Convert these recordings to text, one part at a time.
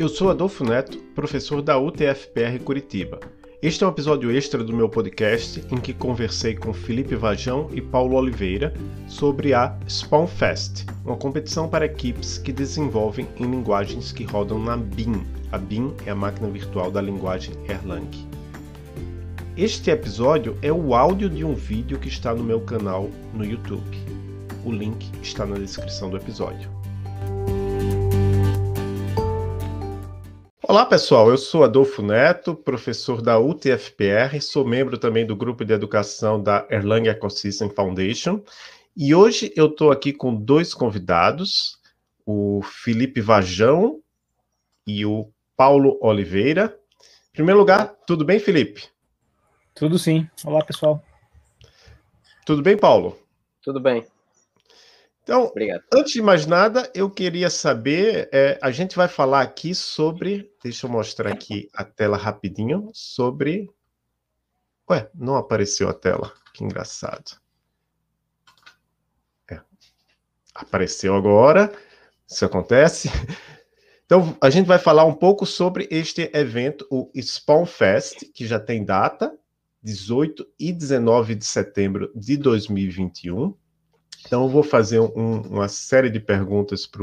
Eu sou Adolfo Neto, professor da UTFPR Curitiba. Este é um episódio extra do meu podcast em que conversei com Felipe Vajão e Paulo Oliveira sobre a Spawn Fest, uma competição para equipes que desenvolvem em linguagens que rodam na BIM. A BIM é a máquina virtual da linguagem Erlang. Este episódio é o áudio de um vídeo que está no meu canal no YouTube. O link está na descrição do episódio. Olá pessoal, eu sou Adolfo Neto, professor da UTFPR, sou membro também do grupo de educação da Erlang Ecosystem Foundation e hoje eu estou aqui com dois convidados, o Felipe Vajão e o Paulo Oliveira. Em primeiro lugar, tudo bem, Felipe? Tudo sim. Olá pessoal. Tudo bem, Paulo? Tudo bem. Então, Obrigado. antes de mais nada, eu queria saber, é, a gente vai falar aqui sobre, deixa eu mostrar aqui a tela rapidinho, sobre... Ué, não apareceu a tela, que engraçado. É. Apareceu agora, isso acontece. Então, a gente vai falar um pouco sobre este evento, o Spawn Fest, que já tem data, 18 e 19 de setembro de 2021. Então, eu vou fazer um, uma série de perguntas para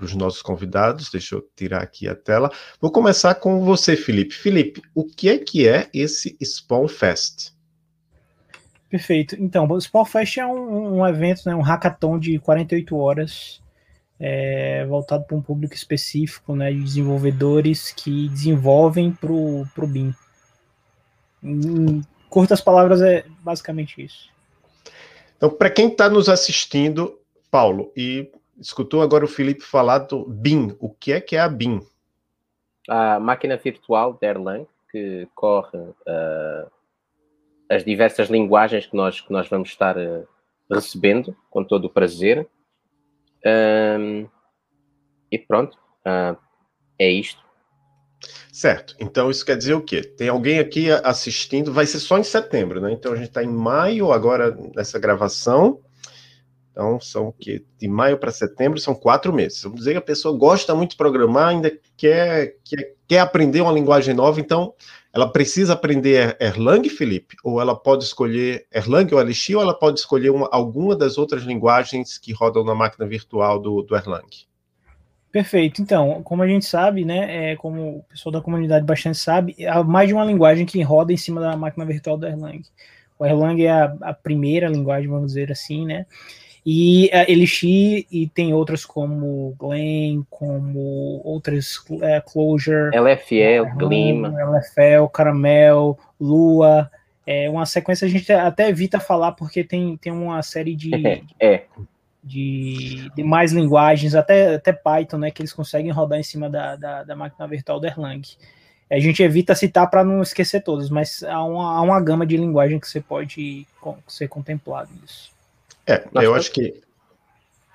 os nossos convidados. Deixa eu tirar aqui a tela. Vou começar com você, Felipe. Felipe, o que é que é esse Spawn Fest? Perfeito. Então, o Spawn Fest é um, um evento, né, um hackathon de 48 horas, é, voltado para um público específico, né, de desenvolvedores que desenvolvem para o BIM. Em curtas palavras, é basicamente isso. Então, para quem está nos assistindo, Paulo, e escutou agora o Felipe falar do BIM, o que é que é a BIM? A máquina virtual de Erlang, que corre uh, as diversas linguagens que nós, que nós vamos estar uh, recebendo, com todo o prazer. Um, e pronto, uh, é isto. Certo. Então isso quer dizer o quê? Tem alguém aqui assistindo, vai ser só em setembro, né? Então a gente está em maio agora nessa gravação. Então são o quê? De maio para setembro são quatro meses. Vamos dizer que a pessoa gosta muito de programar, ainda quer, quer, quer aprender uma linguagem nova, então ela precisa aprender Erlang, Felipe? Ou ela pode escolher Erlang ou Elixir, ou ela pode escolher uma, alguma das outras linguagens que rodam na máquina virtual do, do Erlang? Perfeito. Então, como a gente sabe, né, é, como o pessoal da comunidade bastante sabe, há mais de uma linguagem que roda em cima da máquina virtual do Erlang. O Erlang é a, a primeira linguagem, vamos dizer assim, né? E a Elixir e tem outras como Glen, como outras é, Clojure, LFL, Glim, LFL, Caramel, Lua. É uma sequência a gente até evita falar porque tem, tem uma série de, é de, de mais linguagens, até, até Python, né, que eles conseguem rodar em cima da, da, da máquina virtual do Erlang. A gente evita citar para não esquecer todos, mas há uma, há uma gama de linguagem que você pode ser contemplado nisso. É, nós eu acho que.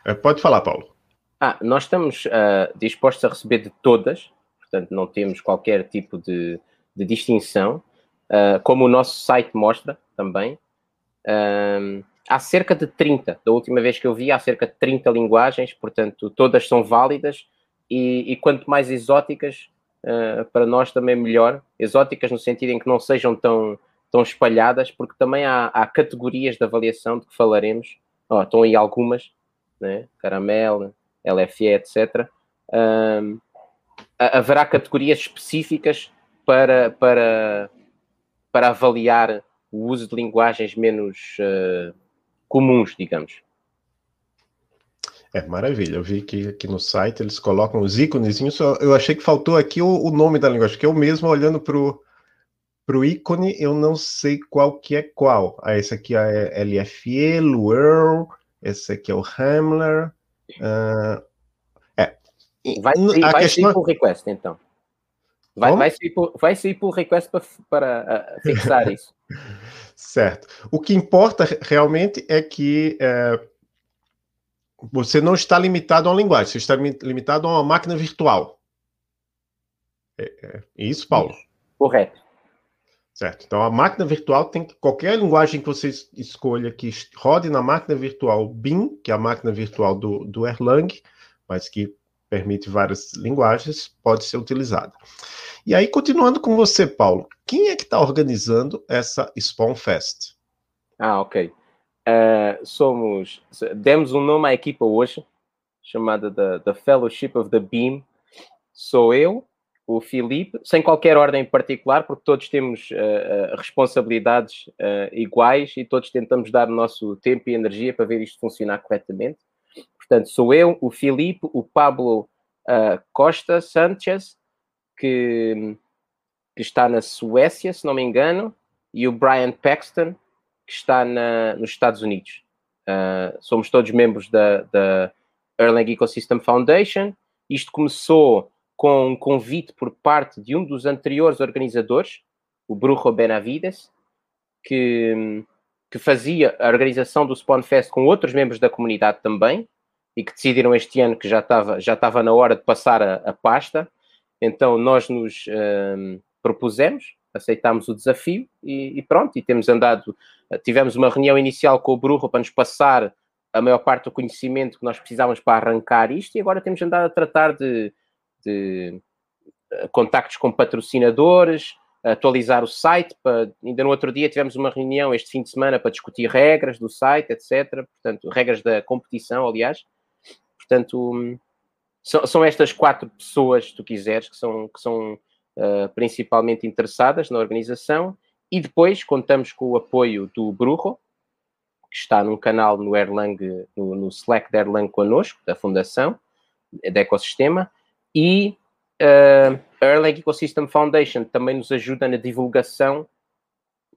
É, pode falar, Paulo. Ah, nós estamos uh, dispostos a receber de todas, portanto, não temos qualquer tipo de, de distinção, uh, como o nosso site mostra também. Uh, há cerca de 30, da última vez que eu vi, há cerca de 30 linguagens, portanto, todas são válidas e, e quanto mais exóticas, uh, para nós também melhor. Exóticas no sentido em que não sejam tão, tão espalhadas, porque também há, há categorias de avaliação de que falaremos. Oh, estão aí algumas, né? Caramel, LFE, etc. Haverá categorias específicas para, para, para avaliar o uso de linguagens menos uh, comuns, digamos. É, maravilha. Eu vi que aqui no site eles colocam os ícones. Eu achei que faltou aqui o, o nome da linguagem, porque eu mesmo olhando para o ícone, eu não sei qual que é qual. Ah, esse aqui é LFE, Luerl, esse aqui é o Hamler. Uh, é. Vai, ser, vai questão... request, então. Vai, vai, por, vai ser por request para, para uh, fixar isso. Certo. O que importa realmente é que é, você não está limitado a uma linguagem, você está limitado a uma máquina virtual. É, é isso, Paulo? Correto. Certo. Então, a máquina virtual tem que, qualquer linguagem que você escolha que rode na máquina virtual BIM, que é a máquina virtual do, do Erlang, mas que permite várias linguagens, pode ser utilizada. E aí, continuando com você, Paulo, quem é que está organizando essa Spawn Fest? Ah, ok. Uh, somos. Demos um nome à equipa hoje, chamada da, da Fellowship of the Beam. Sou eu, o Filipe, sem qualquer ordem particular, porque todos temos uh, responsabilidades uh, iguais e todos tentamos dar o nosso tempo e energia para ver isto funcionar corretamente. Portanto, sou eu, o Filipe, o Pablo Costa Sanchez, que, que, está na Suécia, se não me engano, e o Brian Paxton, que está na, nos Estados Unidos. somos todos membros da, da Erlang Ecosystem Foundation. Isto começou com um convite por parte de um dos anteriores organizadores, o Brujo Benavides, que, que fazia a organização do Spawn Fest com outros membros da comunidade também, e que decidiram este ano que já estava, já estava na hora de passar a, a pasta. Então nós nos um, propusemos, aceitámos o desafio e, e, pronto, e temos andado, tivemos uma reunião inicial com o Brujo para nos passar a maior parte do conhecimento que nós precisávamos para arrancar isto e agora temos andado a tratar de, de uh, contactos com patrocinadores, atualizar o site. Para, ainda no outro dia tivemos uma reunião este fim de semana para discutir regras do site, etc. Portanto, regras da competição, aliás. Portanto, um, são, são, estas quatro pessoas, se tu quiseres, que são, que são uh, principalmente interessadas na organização. E depois contamos com o apoio do Brujo, que está num canal no Erlang, no, no Slack da Erlang connosco, da Fundação, da Ecossistema, e uh, a Erlang Ecosystem Foundation também nos ajuda na divulgação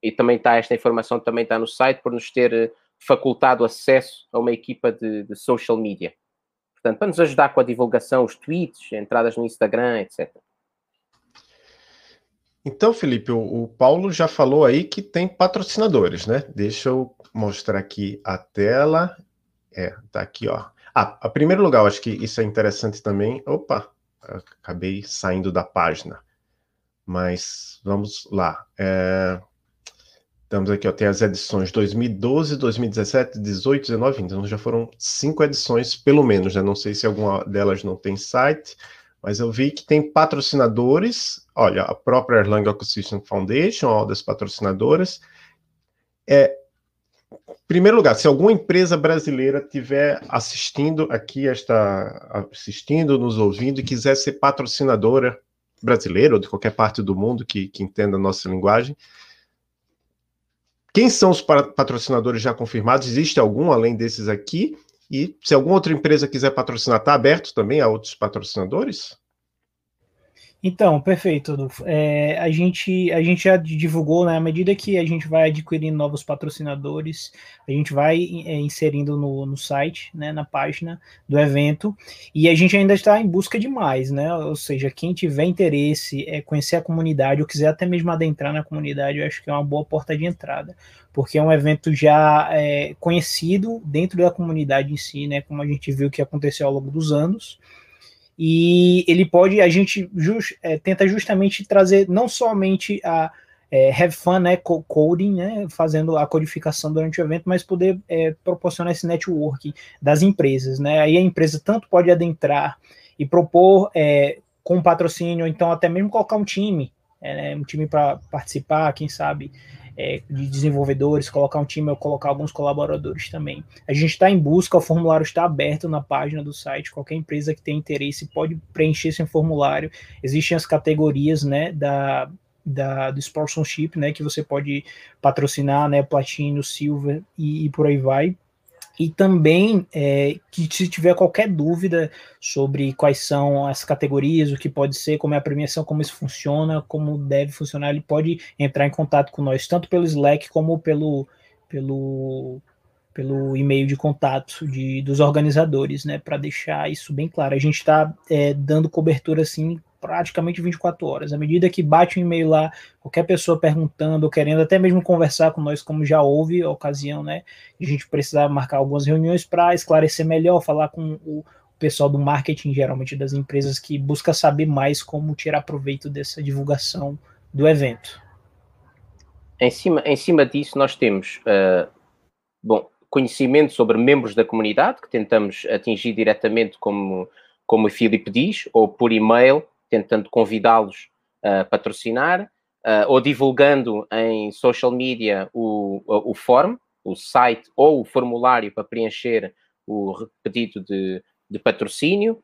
e também está, esta informação também está no site por nos ter eh, facultado acesso a uma equipa de, de social media. Portanto, para nos ajudar com a divulgação, os tweets, entradas no Instagram, etc. Então, Felipe, o, o, Paulo já falou aí que tem patrocinadores, né? Deixa eu mostrar aqui a tela. É, tá aqui, ó. Ah, a primeiro lugar, acho que isso é interessante também. Opa, acabei saindo da página. Mas vamos lá. É, estamos aqui, ó, tem as edições 2012, 2017, 18, 19, 20. Então já foram cinco edições, pelo menos, né? Não sei se alguma delas não tem site, mas eu vi que tem patrocinadores. Olha, a própria Erlang Ecosystem Foundation, ó, das patrocinadoras. É, primeiro lugar, se alguma empresa brasileira estiver assistindo aqui, está assistindo, nos ouvindo e quiser ser patrocinadora brasileira ou de qualquer parte do mundo que, que entenda a nossa linguagem, quem são os patrocinadores já confirmados? Existe algum além desses aqui? E se alguma outra empresa quiser patrocinar, está aberto também a outros patrocinadores? Então, perfeito. É, a, gente, a gente já divulgou, né, à medida que a gente vai adquirindo novos patrocinadores, a gente vai é, inserindo no, no site, né, na página do evento, e a gente ainda está em busca de mais, né? Ou seja, quem tiver interesse, é, conhecer a comunidade, ou quiser até mesmo adentrar na comunidade, eu acho que é uma boa porta de entrada, porque é um evento já é, conhecido dentro da comunidade em si, né? Como a gente viu que aconteceu ao longo dos anos e ele pode, a gente just, é, tenta justamente trazer não somente a é, have fun, né, coding, né, fazendo a codificação durante o evento, mas poder é, proporcionar esse network das empresas, né, aí a empresa tanto pode adentrar e propor é, com patrocínio, então até mesmo colocar um time, é, né, um time para participar, quem sabe, é, de desenvolvedores, colocar um time ou colocar alguns colaboradores também. A gente está em busca, o formulário está aberto na página do site, qualquer empresa que tenha interesse pode preencher esse formulário. Existem as categorias né, da, da, do sponsorship, né, que você pode patrocinar, né, platino, silver e, e por aí vai. E também é, que se tiver qualquer dúvida sobre quais são as categorias, o que pode ser, como é a premiação, como isso funciona, como deve funcionar, ele pode entrar em contato com nós, tanto pelo Slack como pelo, pelo, pelo e-mail de contato de, dos organizadores, né, para deixar isso bem claro. A gente está é, dando cobertura assim praticamente 24 horas. À medida que bate um e-mail lá, qualquer pessoa perguntando, ou querendo até mesmo conversar com nós, como já houve a ocasião, né? A gente precisar marcar algumas reuniões para esclarecer melhor, falar com o pessoal do marketing, geralmente das empresas, que busca saber mais como tirar proveito dessa divulgação do evento. Em cima, em cima disso, nós temos uh, bom, conhecimento sobre membros da comunidade, que tentamos atingir diretamente como como o Filipe diz, ou por e-mail, tentando convidá-los a patrocinar, uh, ou divulgando em social media o, o, form, o site ou o formulário para preencher o pedido de, de patrocínio.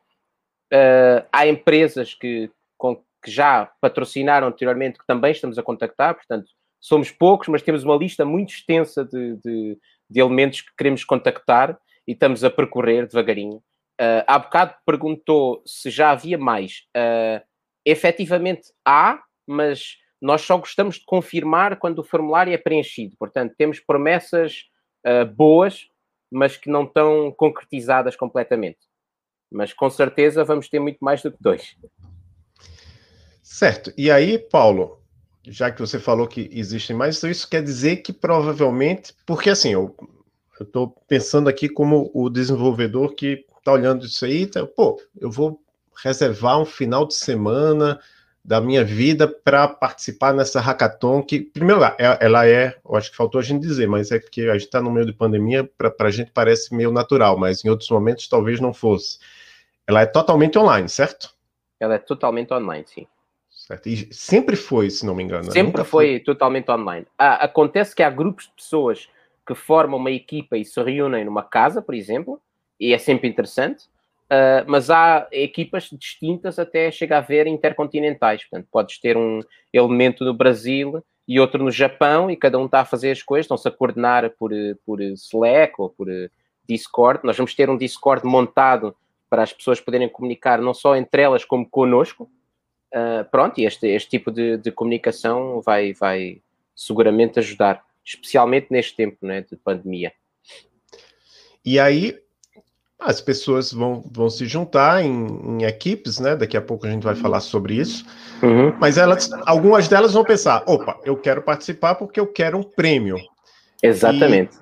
Uh, há empresas que, com, que já patrocinaram anteriormente que também estamos a contactar, portanto, somos poucos, mas temos uma lista muito extensa de, de, de elementos que queremos contactar e estamos a percorrer devagarinho. Uh, há bocado perguntou se já havia mais. Uh, efetivamente há, mas nós só gostamos de confirmar quando o formulário é preenchido. Portanto, temos promessas uh, boas, mas que não estão concretizadas completamente. Mas com certeza vamos ter muito mais do que dois. Certo. E aí, Paulo, já que você falou que existem mais, então isso quer dizer que provavelmente, porque assim, eu estou pensando aqui como o desenvolvedor que está olhando isso aí, tá, pô, eu vou reservar um final de semana da minha vida para participar nessa hackathon, que, primeiro é, ela é, eu acho que faltou a gente dizer, mas é porque a gente está no meio de pandemia, para a gente parece meio natural, mas em outros momentos talvez não fosse. Ela é totalmente online, certo? Ela é totalmente online, sim. Certo. E sempre foi, se não me engano. Né? Sempre foi, foi, totalmente online. Ah, acontece que há grupos de pessoas que formam uma equipa e se reúnem numa casa, por exemplo, e é sempre interessante. Uh, mas há equipas distintas até chegar a ver intercontinentais. Portanto, podes ter um elemento no Brasil e outro no Japão e cada um está a fazer as coisas, estão-se a coordenar por, por Slack ou por Discord. Nós vamos ter um Discord montado para as pessoas poderem comunicar não só entre elas como connosco. Uh, pronto, e este, este tipo de, de, comunicação vai, vai seguramente ajudar, especialmente neste tempo né, de pandemia. E aí, as pessoas vão, vão se juntar em, em, equipes, né? Daqui a pouco a gente vai falar sobre isso. Uhum. Mas elas, algumas delas vão pensar: opa, eu quero participar porque eu quero um prêmio. Exatamente. E,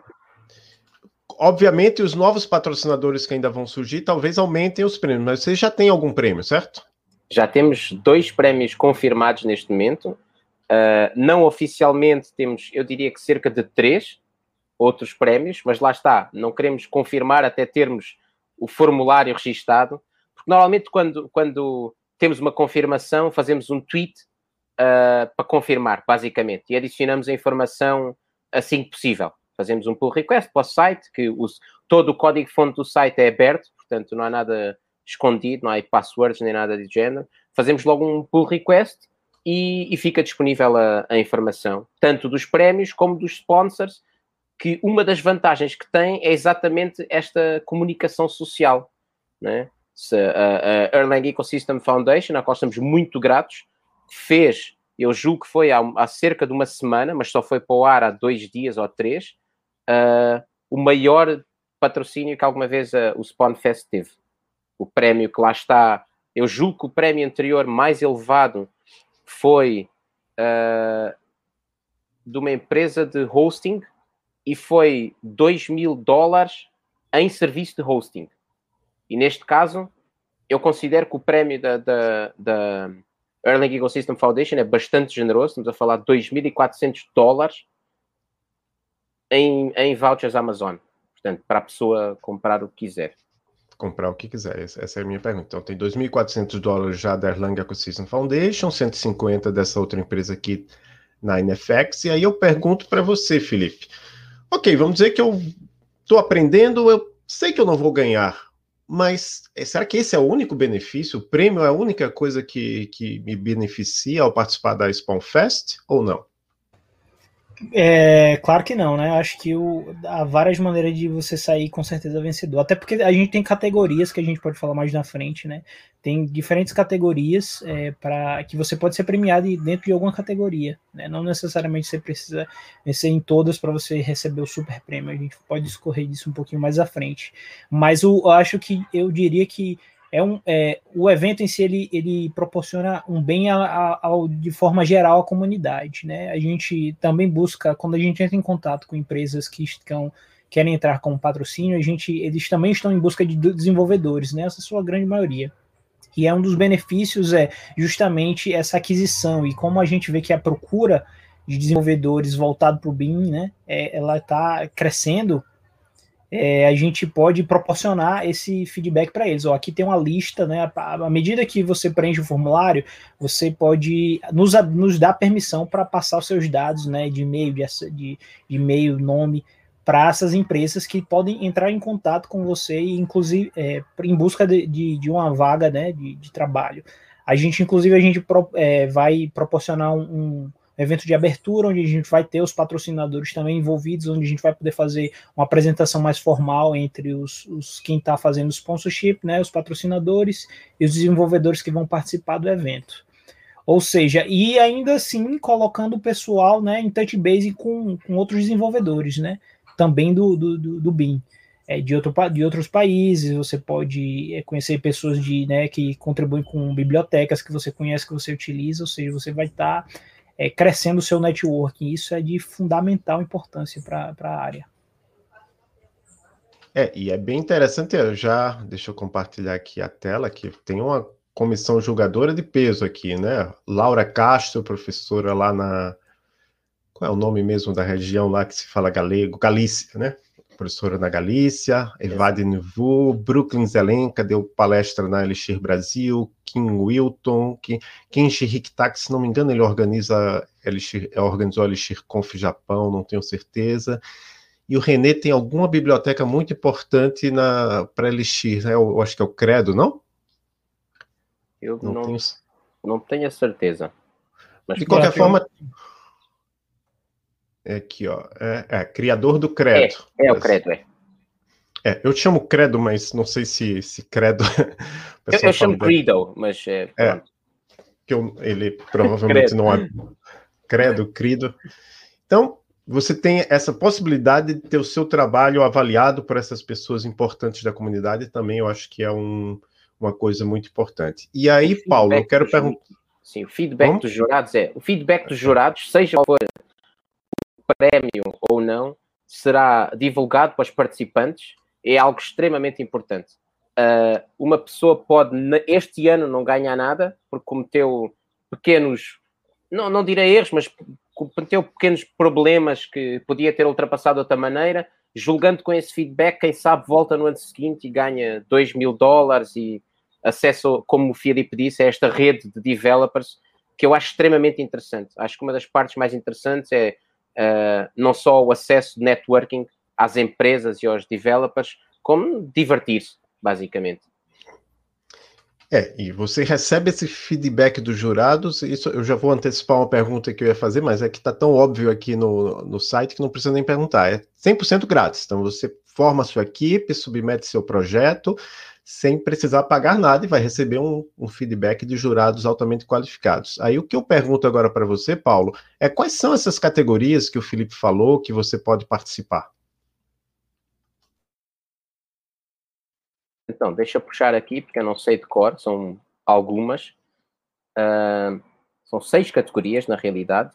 obviamente, os novos patrocinadores que ainda vão surgir talvez aumentem os prêmios, mas você já tem algum prêmio, certo? Já temos dois prêmios confirmados neste momento. Uh, não oficialmente temos, eu diria que cerca de três outros prémios, mas lá está, não queremos confirmar até termos o formulário registado, porque normalmente quando, quando temos uma confirmação, fazemos um tweet uh, para confirmar, basicamente, e adicionamos a informação assim que possível. Fazemos um pull request para o site, que os, todo o código-fonte do site é aberto, portanto não há nada escondido, não há passwords nem nada de género. Fazemos logo um pull request e, e fica disponível a, a informação, tanto dos prémios como dos sponsors, que uma das vantagens que tem é exatamente esta comunicação social. Né? Se, a, a Erlang Ecosystem Foundation, a qual estamos muito gratos, fez, eu julgo que foi há, há, cerca de uma semana, mas só foi para o ar há dois dias ou três, uh, o maior patrocínio que alguma vez uh, o Spawnfest teve. O prémio que lá está, eu julgo que o prémio anterior mais elevado foi uh, de uma empresa de hosting e foi 2 mil dólares em serviço de hosting. E neste caso, eu considero que o prémio da, da, da Erlang Ecosystem Foundation é bastante generoso. Estamos a falar de 2.400 dólares em, em vouchers Amazon. Portanto, para a pessoa comprar o que quiser. Comprar o que quiser, essa é a minha pergunta. Então, tem 2.400 dólares já da Erlang Ecosystem Foundation, 150 dessa outra empresa aqui na NFX. E aí eu pergunto para você, Felipe ok, vamos dizer que eu estou aprendendo, eu sei que eu não vou ganhar, mas é, será que esse é o único benefício? O prêmio é a única coisa que, que me beneficia ao participar da Spawn Fest ou não? É, claro que não, né? Acho que o, há várias maneiras de você sair com certeza vencedor. Até porque a gente tem categorias que a gente pode falar mais na frente, né? Tem diferentes categorias é, para que você pode ser premiado dentro de alguma categoria, né? Não necessariamente você precisa vencer em todas para você receber o super prêmio. A gente pode discorrer disso um pouquinho mais à frente. Mas eu acho que eu diria que é um, é, o evento em si ele, ele proporciona um bem a, a, ao, de forma geral à comunidade, né? A gente também busca quando a gente entra em contato com empresas que estão querem entrar com patrocínio, a gente eles também estão em busca de desenvolvedores, né? Essa é a sua grande maioria. E é um dos benefícios é justamente essa aquisição e como a gente vê que a procura de desenvolvedores voltado para o BIM, né? É, ela está crescendo é, a gente pode proporcionar esse feedback para eles. Ó, aqui tem uma lista, né? À medida que você preenche o formulário, você pode nos, nos dar permissão para passar os seus dados, né? De e-mail, de, de, e-mail, nome, para essas empresas que podem entrar em contato com você, inclusive é, em busca de, de, de, uma vaga, né? De, de trabalho. A gente, inclusive, a gente pro, é, vai proporcionar um evento de abertura, onde a gente vai ter os patrocinadores também envolvidos, onde a gente vai poder fazer uma apresentação mais formal entre os, os quem está fazendo o sponsorship, né, os patrocinadores e os desenvolvedores que vão participar do evento. Ou seja, e ainda assim colocando o pessoal né, em touch base com, com outros desenvolvedores, né, também do, do, do, do BIM. É, de, outro, de outros países, você pode é, conhecer pessoas de, né, que contribuem com bibliotecas que você conhece, que você utiliza, ou seja, você vai estar tá é, crescendo o seu networking. Isso é de fundamental importância para a área. É, e é bem interessante, eu já, deixa eu compartilhar aqui a tela, que tem uma comissão julgadora de peso aqui, né? Laura Castro, professora lá na, qual é o nome mesmo da região lá que se fala galego? Galícia, né? Professora na Galícia, Evade Nevu, Brooklyn Zelenka deu palestra na Elixir Brasil, Kim Wilton, Kenji Riktak, se não me engano, ele organiza Elixir, organizou a Elixir Conf Japão, não tenho certeza. E o René tem alguma biblioteca muito importante para Elixir, né? Eu, eu, acho que é o Credo, não? Eu não, não tenho... não tenho a certeza. Mas de qualquer forma, é aqui, ó. É, é criador do credo. É, é o credo, é. É, eu chamo credo, mas não sei se, se credo. eu, eu chamo credo, mas é. é que eu, ele provavelmente não é. Credo, credo. Então, você tem essa possibilidade de ter o seu trabalho avaliado por essas pessoas importantes da comunidade também, eu acho que é um, uma coisa muito importante. E aí, Paulo, eu quero perguntar. Sim, o feedback Como? dos jurados é. O feedback dos jurados, seja qual for prémio ou não será divulgado para os participantes é algo extremamente importante. Uh, uma pessoa pode, este ano, não ganhar nada porque cometeu pequenos, não, não direi erros, mas cometeu pequenos problemas que podia ter ultrapassado de outra maneira. Julgando com esse feedback, quem sabe volta no ano seguinte e ganha 2 mil dólares e acesso, como o Filipe disse, a esta rede de developers que eu acho extremamente interessante. Acho que uma das partes mais interessantes é uh, não só o acesso de networking às empresas e aos developers, como divertir-se, basicamente. É, e você recebe esse feedback dos jurados, isso eu já vou antecipar uma pergunta que eu ia fazer, mas é que está tão óbvio aqui no, no site que não precisa nem perguntar. É 100% grátis. Então você forma sua equipe, submete seu projeto, sem precisar pagar nada e vai receber um, um, feedback de jurados altamente qualificados. Aí o que eu pergunto agora para você, Paulo, é quais são essas categorias que o Felipe falou que você pode participar? Então, deixa eu puxar aqui, porque eu não sei de cor, são algumas. Uh, são seis categorias, na realidade.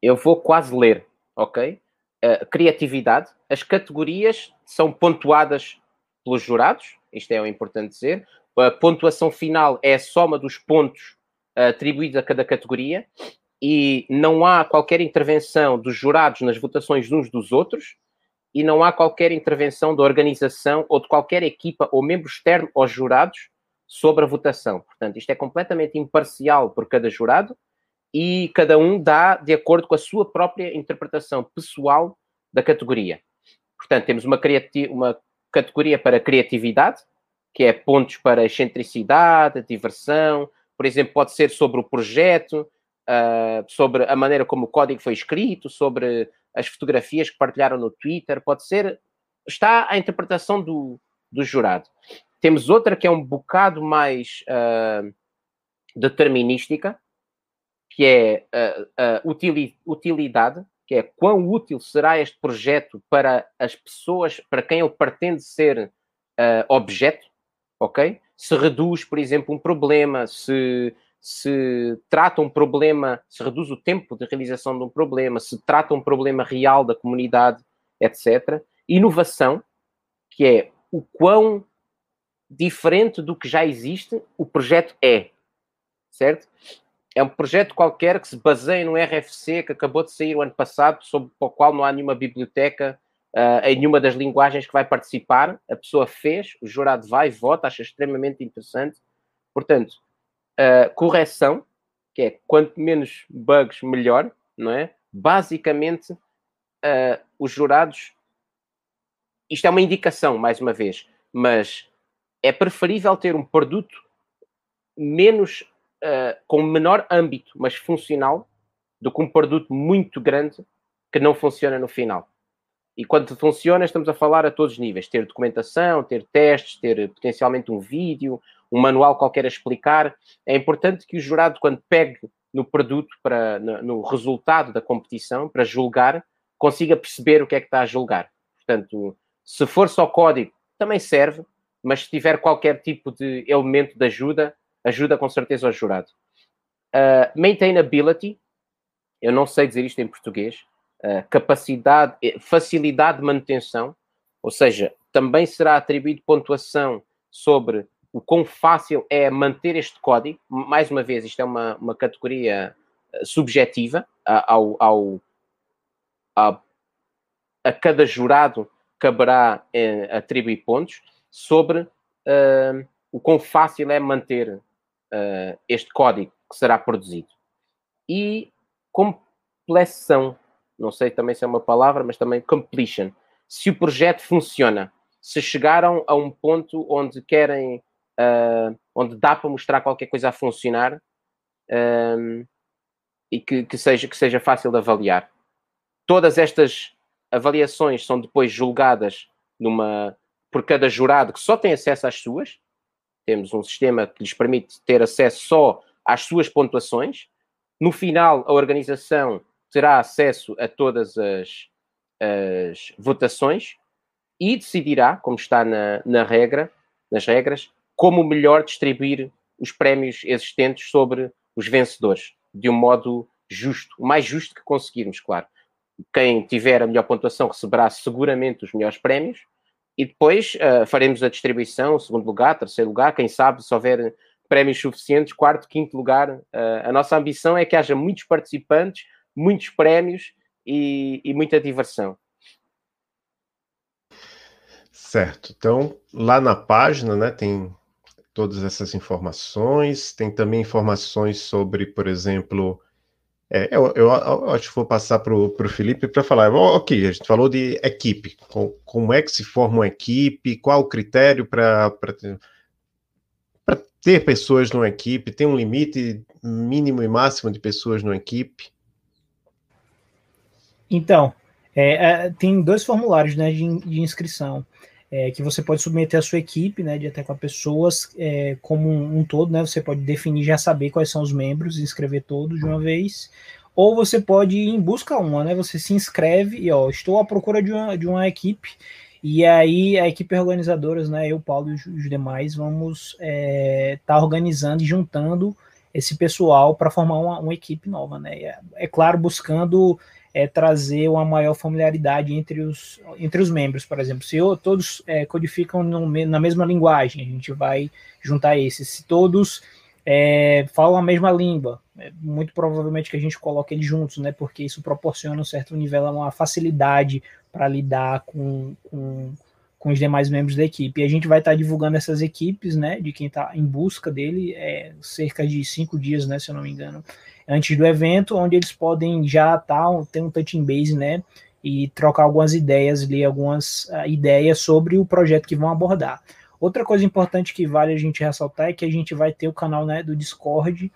Eu vou quase ler, ok? Uh, criatividade. As categorias são pontuadas pelos jurados, isto é importante dizer. A pontuação final é a soma dos pontos uh, atribuídos a cada categoria e não há qualquer intervenção dos jurados nas votações uns dos outros e não há qualquer intervenção da organização ou de qualquer equipa ou membro externo aos jurados sobre a votação. Portanto, isto é completamente imparcial por cada jurado e cada um dá de acordo com a sua própria interpretação pessoal da categoria. Portanto, temos uma, uma categoria para criatividade, que é pontos para excentricidade, diversão, por exemplo, pode ser sobre o projeto, uh, sobre a maneira como o código foi escrito, sobre as fotografias que partilharam no Twitter, pode ser. Está à interpretação do, do jurado. Temos outra que é um bocado mais uh, determinística, que é a uh, utilidade, que é quão útil será este projeto para as pessoas para quem ele pretende ser uh, objeto, ok? Se reduz, por exemplo, um problema, se, se trata um problema, se reduz o tempo de realização de um problema, se trata um problema real da comunidade, etc. Inovação, que é o quão diferente do que já existe o projeto é, certo? É um projeto qualquer que se baseia no RFC que acabou de sair o ano passado, sobre o qual não há nenhuma biblioteca uh, em nenhuma das linguagens que vai participar. A pessoa fez, o jurado vai, vota, acha extremamente interessante. Portanto, uh, correção, que é quanto menos bugs, melhor, não é? Basicamente, uh, os jurados. Isto é uma indicação, mais uma vez, mas é preferível ter um produto menos. Com menor âmbito, mas funcional, do que um produto muito grande que não funciona no final. E quando funciona, estamos a falar a todos os níveis: ter documentação, ter testes, ter potencialmente um vídeo, um manual qualquer a explicar. É importante que o jurado, quando pegue no produto, para, no, resultado da competição, para julgar, consiga perceber o que é que está a julgar. Portanto, se for só código, também serve, mas se tiver qualquer tipo de elemento de ajuda, ajuda com certeza ao jurado. Uh, maintainability, eu não sei dizer isto em português, uh, capacidade, eh, facilidade de manutenção, ou seja, também será atribuído pontuação sobre o quão fácil é manter este código. Mais uma vez, isto é uma, uma categoria eh, subjetiva ao, ao, a, a cada jurado caberá eh, atribuir pontos sobre uh, o quão fácil é manter uh, este código que será produzido. E compleção, não sei também se é uma palavra, mas também completion. Se o projeto funciona, se chegaram a um ponto onde querem, uh, onde dá para mostrar qualquer coisa a funcionar um, e que, que, seja, que seja fácil de avaliar. Todas estas avaliações são depois julgadas numa, por cada jurado que só tem acesso às suas. Temos um sistema que lhes permite ter acesso só às suas pontuações no final, a organização terá acesso a todas as, as votações e decidirá, como está na, na regra, nas regras, como melhor distribuir os prémios existentes sobre os vencedores, de um modo justo, o mais justo que conseguirmos, claro. Quem tiver a melhor pontuação receberá seguramente os melhores prémios e depois uh, faremos a distribuição, segundo lugar, terceiro lugar, quem sabe, se houver prémios suficientes, quarto, quinto lugar. Uh, a nossa ambição é que haja muitos participantes, muitos prémios e, e muita diversão. Certo. Então, lá na página, né, tem todas essas informações, tem também informações sobre, por exemplo, é, eu, eu, eu, acho que vou passar para o Felipe para falar. Ok, a gente falou de equipe. Com, como é que se forma uma equipe? Qual o critério para ter pessoas numa equipe? Tem um limite mínimo e máximo de pessoas numa equipe? Então, é, é, tem dois formulários né, de, de inscrição. É, que você pode submeter a sua equipe, né, de até com pessoas é, como um, um, todo, né, você pode definir já saber quais são os membros, inscrever todos de uma vez, ou você pode ir em busca uma, né, você se inscreve e, ó, estou à procura de uma, de uma equipe, e aí a equipe organizadora, né, eu, Paulo e os demais, vamos estar é, tá organizando e juntando esse pessoal para formar uma, uma, equipe nova, né? É, é claro, buscando é, trazer uma maior familiaridade entre os, entre os membros, por exemplo. Se eu, todos é, codificam no, na mesma linguagem, a gente vai juntar esses. Se todos é, falam a mesma língua, é, muito provavelmente que a gente coloque eles juntos, né? Porque isso proporciona um certo nível, uma facilidade para lidar com, com, com, os demais membros da equipe. E a gente vai estar tá divulgando essas equipes, né? De quem está em busca dele, é, cerca de cinco dias, né? Se eu não me engano, antes do evento, onde eles podem já tá, ter um touching base, né? E trocar algumas ideias, ler algumas uh, ideias sobre o projeto que vão abordar. Outra coisa importante que vale a gente ressaltar é que a gente vai ter o canal né, do Discord,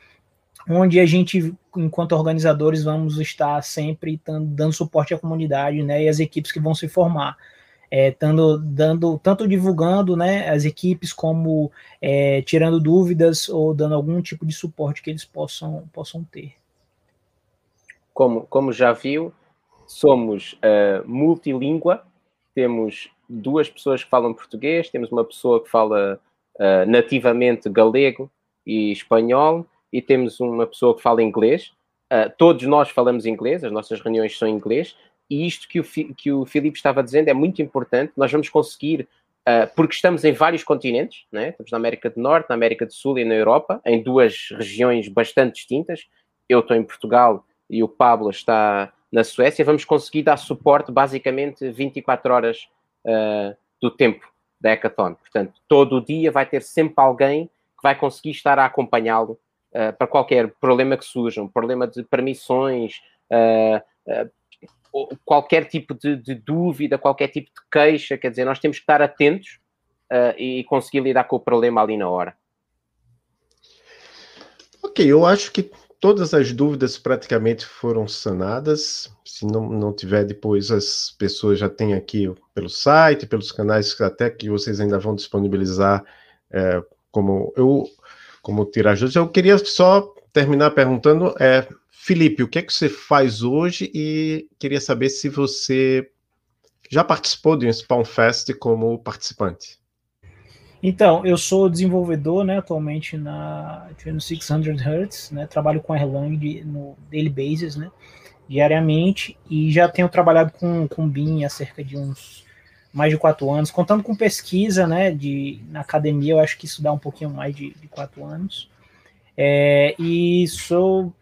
onde a gente, enquanto organizadores, vamos estar sempre dando suporte à comunidade, né, e as equipes que vão se formar. É, dando, tanto divulgando né, as equipes, como é, tirando dúvidas ou dando algum tipo de suporte que eles possam, possam ter. Como, como já viu, somos uh, multilíngua, temos duas pessoas que falam português, temos uma pessoa que fala uh, nativamente galego e espanhol, e temos uma pessoa que fala inglês. Uh, todos nós falamos inglês, as nossas reuniões são em inglês, e isto que o, que o Filipe estava dizendo é muito importante. Nós vamos conseguir, uh, porque estamos em vários continentes, né? estamos na América do Norte, na América do Sul e na Europa, em duas regiões bastante distintas. Eu estou em Portugal e o Pablo está na Suécia, vamos conseguir dar suporte basicamente 24 horas uh, do tempo da Hackathon. Portanto, todo o dia vai ter sempre alguém que vai conseguir estar a acompanhá-lo uh, para qualquer problema que surja, um problema de permissões, uh, qualquer tipo de, de, dúvida, qualquer tipo de queixa. Quer dizer, nós temos que estar atentos e conseguir lidar com o problema ali na hora. Ok, eu acho que todas as dúvidas praticamente foram sanadas. Se não, não tiver depois, as pessoas já têm aqui pelo site, pelos canais até que vocês ainda vão disponibilizar é, como eu como tirar dúvidas. Eu queria só terminar perguntando, é, Felipe, o que é que você faz hoje? E queria saber se você já participou de um Spawn Fest como participante. Então, eu sou desenvolvedor, né, atualmente na 2600 Hz, né, trabalho com Erlang no daily basis, né, diariamente, e já tenho trabalhado com, com BIM há cerca de uns mais de quatro anos, contando com pesquisa, né, de, na academia, eu acho que isso dá um pouquinho mais de, de quatro anos, é, e sou...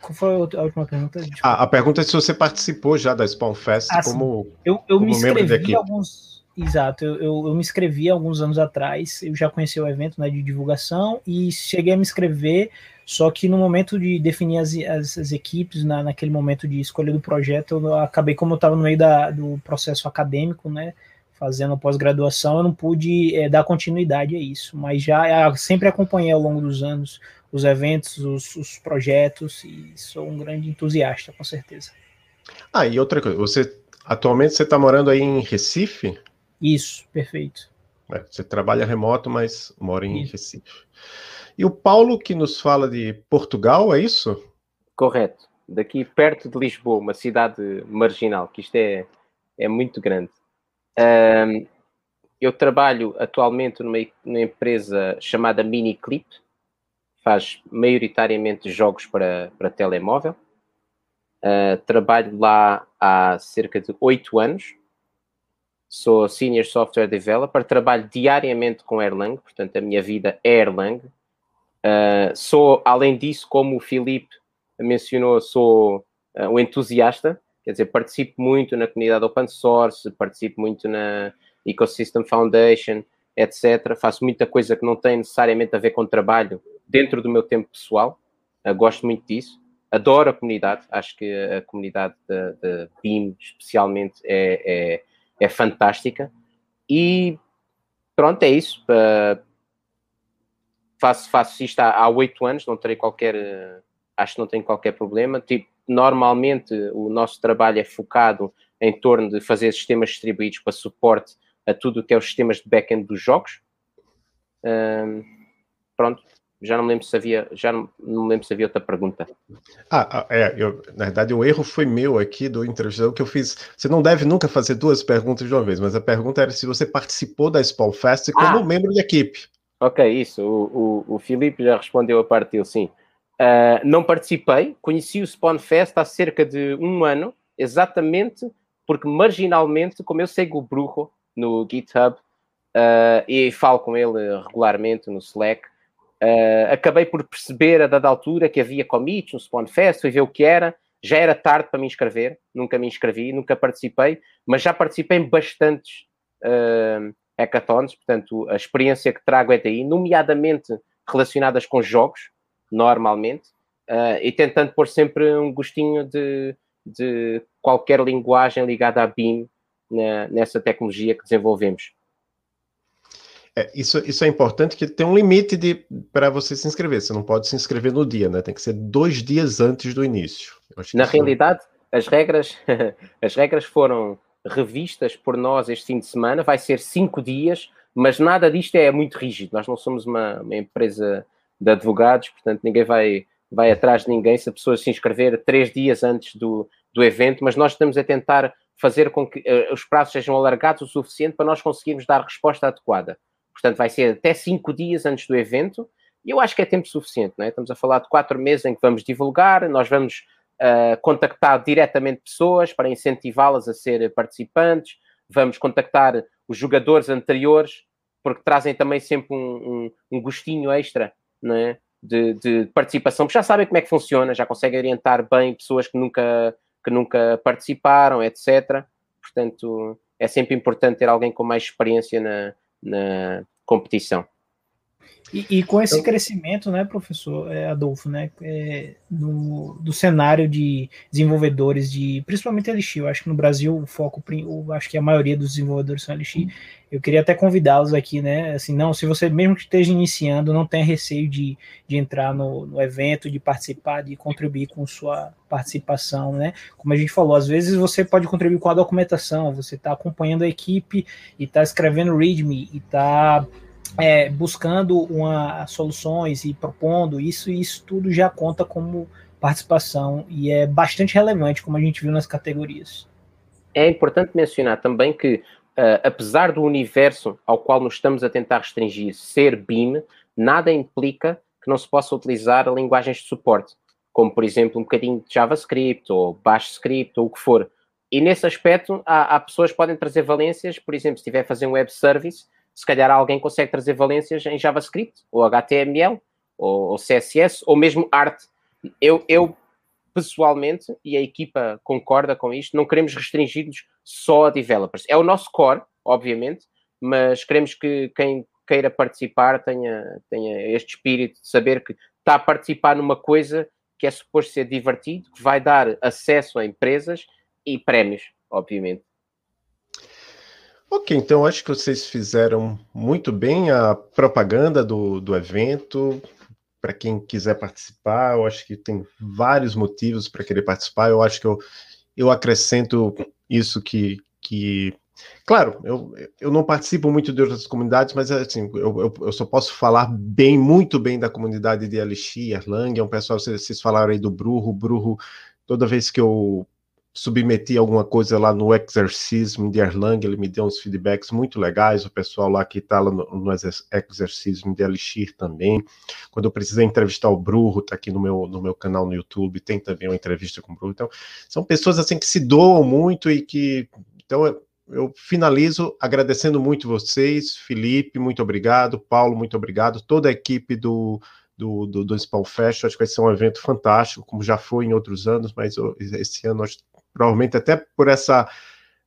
Qual foi a última pergunta? Ah, a pergunta é se você participou já da Spawn Fest ah, como, eu, eu como me inscrevi alguns Exato, eu, eu, eu, me inscrevi alguns anos atrás, eu já conheci o evento né, de divulgação e cheguei a me inscrever, só que no momento de definir as, as, as equipes, na, naquele momento de escolha do projeto, eu acabei, como eu estava no meio da, do processo acadêmico, né, fazendo pós-graduação, eu não pude é, dar continuidade a isso, mas já sempre acompanhei ao longo dos anos os eventos, os, os projetos, e sou um grande entusiasta, com certeza. Ah, e outra coisa, você atualmente você está morando aí em Recife? Isso, perfeito. É, você trabalha remoto, mas mora em isso. Recife. E o Paulo que nos fala de Portugal, é isso? Correto. Daqui perto de Lisboa, uma cidade marginal, que isto é, é muito grande. Um, eu trabalho atualmente numa, numa empresa chamada Miniclip, faz maioritariamente jogos para, para telemóvel. Uh, trabalho lá há cerca de oito anos sou Senior Software Developer, trabalho diariamente com Erlang, portanto a minha vida é Erlang. Uh, sou, além disso, como o Filipe mencionou, sou uh, um entusiasta, quer dizer, participo muito na comunidade open source, participo muito na Ecosystem Foundation, etc. Faço muita coisa que não tem necessariamente a ver com trabalho dentro do meu tempo pessoal, uh, gosto muito disso. Adoro a comunidade, acho que a comunidade da BIM, especialmente, é, é é fantástica. E pronto, é isso. Uh, faço, faço isto há oito anos, não terei qualquer. Acho que não tenho qualquer problema. Tipo, normalmente o nosso trabalho é focado em torno de fazer sistemas distribuídos para suporte a tudo o que é os sistemas de back-end dos jogos. Uh, pronto, já não me lembro se havia, já não, lembro se havia outra pergunta. Ah, ah, é, eu, na verdade o erro foi meu aqui do entrevistador que eu fiz. Você não deve nunca fazer duas perguntas de uma vez, mas a pergunta era se você participou da Spawn Fest como ah, membro da equipe. Ok, isso. O, o, o Filipe já respondeu a parte dele, sim. Uh, não participei, conheci o Spawn Fest há cerca de um ano, exatamente porque marginalmente, como eu sigo o Brujo no GitHub uh, e falo com ele regularmente no Slack, Uh, acabei por perceber a dada altura que havia commits no Spawn Fest, fui ver o que era. Já era tarde para me inscrever, nunca me inscrevi, nunca participei, mas já participei em bastantes hackathons, portanto, a experiência que trago é daí, nomeadamente relacionadas com jogos, normalmente, uh, e tentando pôr sempre um gostinho de, de qualquer linguagem ligada à BIM na, nessa tecnologia que desenvolvemos. É, isso, isso é importante que tem um limite para você se inscrever. Você não pode se inscrever no dia, né? Tem que ser dois dias antes do início. Na realidade, as regras, as regras foram revistas por nós este fim de semana. Vai ser cinco dias, mas nada disto é muito rígido. Nós não somos uma, uma empresa de advogados, portanto ninguém vai, vai atrás de ninguém se a pessoa se inscrever três dias antes do, do evento, mas nós estamos a tentar fazer com que uh, os prazos sejam alargados o suficiente para nós conseguirmos dar resposta adequada. Portanto, vai ser até cinco dias antes do evento, e eu acho que é tempo suficiente, não é? Estamos a falar de quatro meses em que vamos divulgar, nós vamos uh, contactar diretamente pessoas para incentivá-las a ser participantes, vamos contactar os jogadores anteriores, porque trazem também sempre um, um, um gostinho extra, não é? de, de, participação, porque já sabem como é que funciona, já conseguem orientar bem pessoas que nunca, que nunca participaram, etc. Portanto, é sempre importante ter alguém com mais experiência na, na competição. E, e, com esse então, crescimento, né, professor é, Adolfo, né, é, no, do cenário de desenvolvedores de, principalmente Elixir, eu acho que no Brasil o foco, eu acho que a maioria dos desenvolvedores são Elixir, eu queria até convidá-los aqui, né, assim, não, se você mesmo que esteja iniciando, não tenha receio de, de entrar no, no evento, de participar, de contribuir com sua participação, né, como a gente falou, às vezes você pode contribuir com a documentação, você está acompanhando a equipe e está escrevendo README e está é, buscando uma, soluções e propondo isso, e isso tudo já conta como participação e é bastante relevante, como a gente viu nas categorias. É importante mencionar também que, uh, apesar do universo ao qual nos estamos a tentar restringir ser BIM, nada implica que não se possa utilizar linguagens de suporte, como por exemplo um bocadinho de JavaScript ou Bash Script ou o que for. E nesse aspecto, há, há pessoas que podem trazer valências, por exemplo, se estiver a fazer um web service, se calhar alguém consegue trazer valências em JavaScript, ou HTML, ou, ou CSS, ou mesmo arte. Eu, eu, pessoalmente, e a equipa concorda com isto, não queremos restringir-nos só a developers. É o nosso core, obviamente, mas queremos que quem queira participar tenha, tenha este espírito de saber que está a participar numa coisa que é suposto ser divertido, que vai dar acesso a empresas e prémios, obviamente. Ok, então acho que vocês fizeram muito bem a propaganda do, do evento. Para quem quiser participar, eu acho que tem vários motivos para querer participar. Eu acho que eu, eu acrescento isso que, que Claro, eu, eu não participo muito de outras comunidades, mas assim, eu, eu, eu, só posso falar bem, muito bem da comunidade de Elixir, Erlang, é um pessoal, vocês, vocês falaram aí do Brujo, o Brujo, toda vez que eu submeti alguma coisa lá no exercício de Erlang, ele me deu uns feedbacks muito legais, o pessoal lá que está lá no, no exercício de Elixir também. Quando eu precisei entrevistar o Bruno, está aqui no meu, no meu canal no YouTube, tem também uma entrevista com o Bruno. Então, são pessoas assim que se doam muito e que. Então, eu, eu finalizo agradecendo muito vocês, Felipe, muito obrigado, Paulo, muito obrigado, toda a equipe do, do, do, do Spawn Fest. Acho que vai ser um evento fantástico, como já foi em outros anos, mas esse ano nós provavelmente até por essa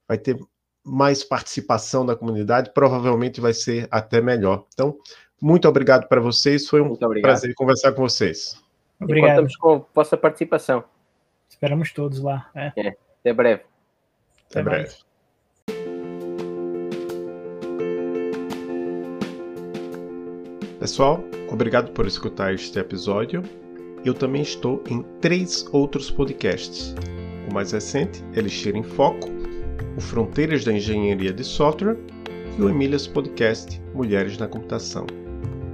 vai ter mais participação da comunidade, provavelmente vai ser até melhor. Então, muito obrigado para vocês, foi um prazer conversar com vocês. Obrigado. E contamos com vossa participação. Esperamos todos lá. É. É. Até breve. Até, até breve. Pessoal, obrigado por escutar este episódio. Eu também estou em três outros podcasts o mais recente, Elixir em Foco, o Fronteiras da Engenharia de Software e o Emílias Podcast Mulheres na Computação.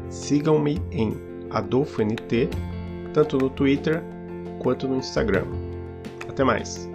Sigam-me em AdolfoNT, tanto no Twitter quanto no Instagram. Até mais!